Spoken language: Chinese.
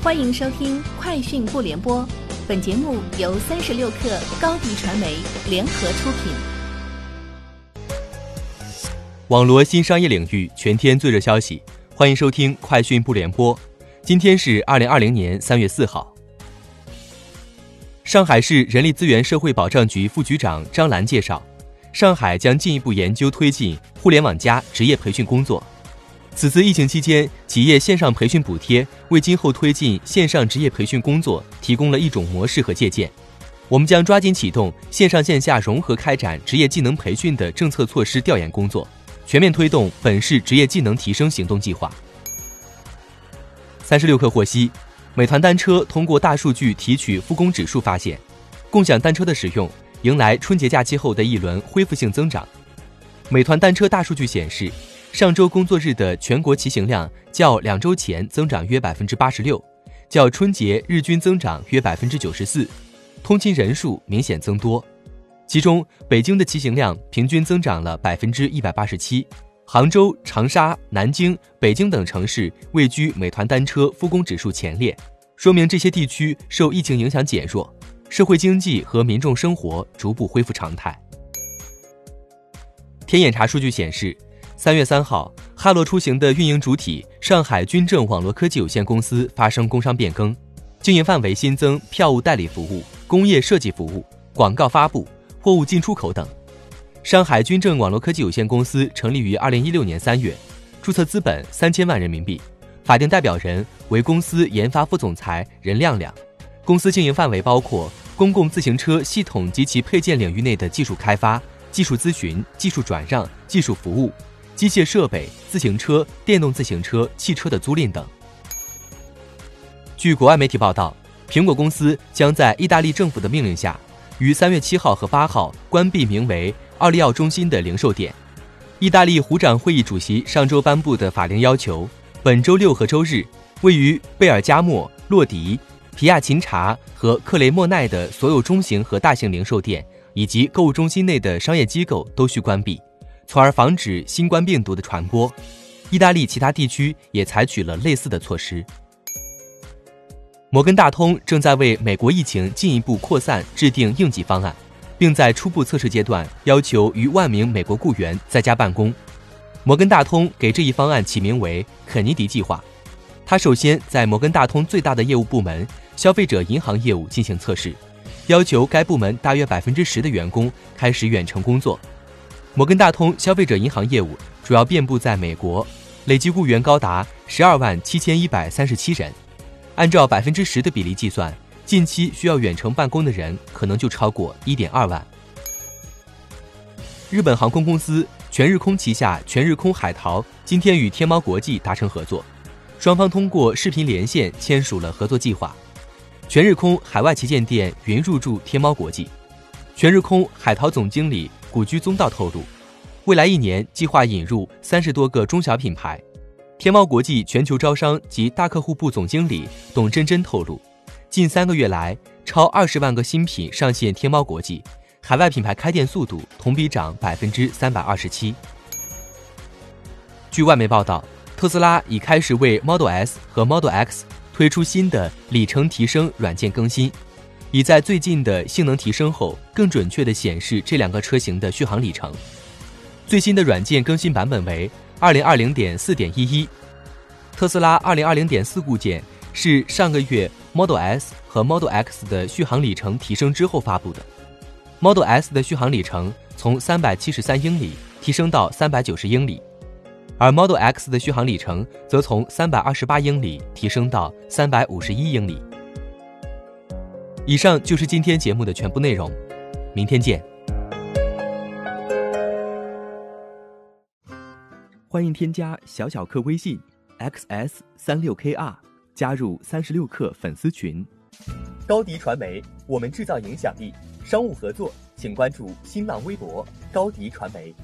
欢迎收听《快讯不联播》，本节目由三十六克高低传媒联合出品。网罗新商业领域全天最热消息，欢迎收听《快讯不联播》。今天是二零二零年三月四号。上海市人力资源社会保障局副局长张兰介绍，上海将进一步研究推进“互联网”职业培训工作。此次疫情期间，企业线上培训补贴为今后推进线上职业培训工作提供了一种模式和借鉴。我们将抓紧启动线上线下融合开展职业技能培训的政策措施调研工作，全面推动本市职业技能提升行动计划。三十六氪获悉，美团单车通过大数据提取复工指数发现，共享单车的使用迎来春节假期后的一轮恢复性增长。美团单车大数据显示。上周工作日的全国骑行量较两周前增长约百分之八十六，较春节日均增长约百分之九十四，通勤人数明显增多。其中，北京的骑行量平均增长了百分之一百八十七，杭州、长沙、南京、北京等城市位居美团单车复工指数前列，说明这些地区受疫情影响减弱，社会经济和民众生活逐步恢复常态。天眼查数据显示。三月三号，哈罗出行的运营主体上海军政网络科技有限公司发生工商变更，经营范围新增票务代理服务、工业设计服务、广告发布、货物进出口等。上海军政网络科技有限公司成立于二零一六年三月，注册资本三千万人民币，法定代表人为公司研发副总裁任亮亮。公司经营范围包括公共自行车系统及其配件领域内的技术开发、技术咨询、技术转让、技术服务。机械设备、自行车、电动自行车、汽车的租赁等。据国外媒体报道，苹果公司将在意大利政府的命令下，于三月七号和八号关闭名为“奥利奥中心”的零售店。意大利湖长会议主席上周颁布的法令要求，本周六和周日，位于贝尔加莫、洛迪、皮亚琴察和克雷莫奈的所有中型和大型零售店以及购物中心内的商业机构都需关闭。从而防止新冠病毒的传播，意大利其他地区也采取了类似的措施。摩根大通正在为美国疫情进一步扩散制定应急方案，并在初步测试阶段要求逾万名美国雇员在家办公。摩根大通给这一方案起名为“肯尼迪计划”。他首先在摩根大通最大的业务部门消费者银行业务进行测试，要求该部门大约百分之十的员工开始远程工作。摩根大通消费者银行业务主要遍布在美国，累计雇员高达十二万七千一百三十七人。按照百分之十的比例计算，近期需要远程办公的人可能就超过一点二万。日本航空公司全日空旗下全日空海淘今天与天猫国际达成合作，双方通过视频连线签署了合作计划。全日空海外旗舰店云入驻天猫国际，全日空海淘总经理。古居宗道透露，未来一年计划引入三十多个中小品牌。天猫国际全球招商及大客户部总经理董真真透露，近三个月来，超二十万个新品上线天猫国际，海外品牌开店速度同比涨百分之三百二十七。据外媒报道，特斯拉已开始为 Model S 和 Model X 推出新的里程提升软件更新。已在最近的性能提升后，更准确地显示这两个车型的续航里程。最新的软件更新版本为二零二零点四点一一。特斯拉二零二零点四固件是上个月 Model S 和 Model X 的续航里程提升之后发布的。Model S 的续航里程从三百七十三英里提升到三百九十英里，而 Model X 的续航里程则从三百二十八英里提升到三百五十一英里。以上就是今天节目的全部内容，明天见。欢迎添加小小客微信 xs 三六 kr 加入三十六课粉丝群。高迪传媒，我们制造影响力。商务合作，请关注新浪微博高迪传媒。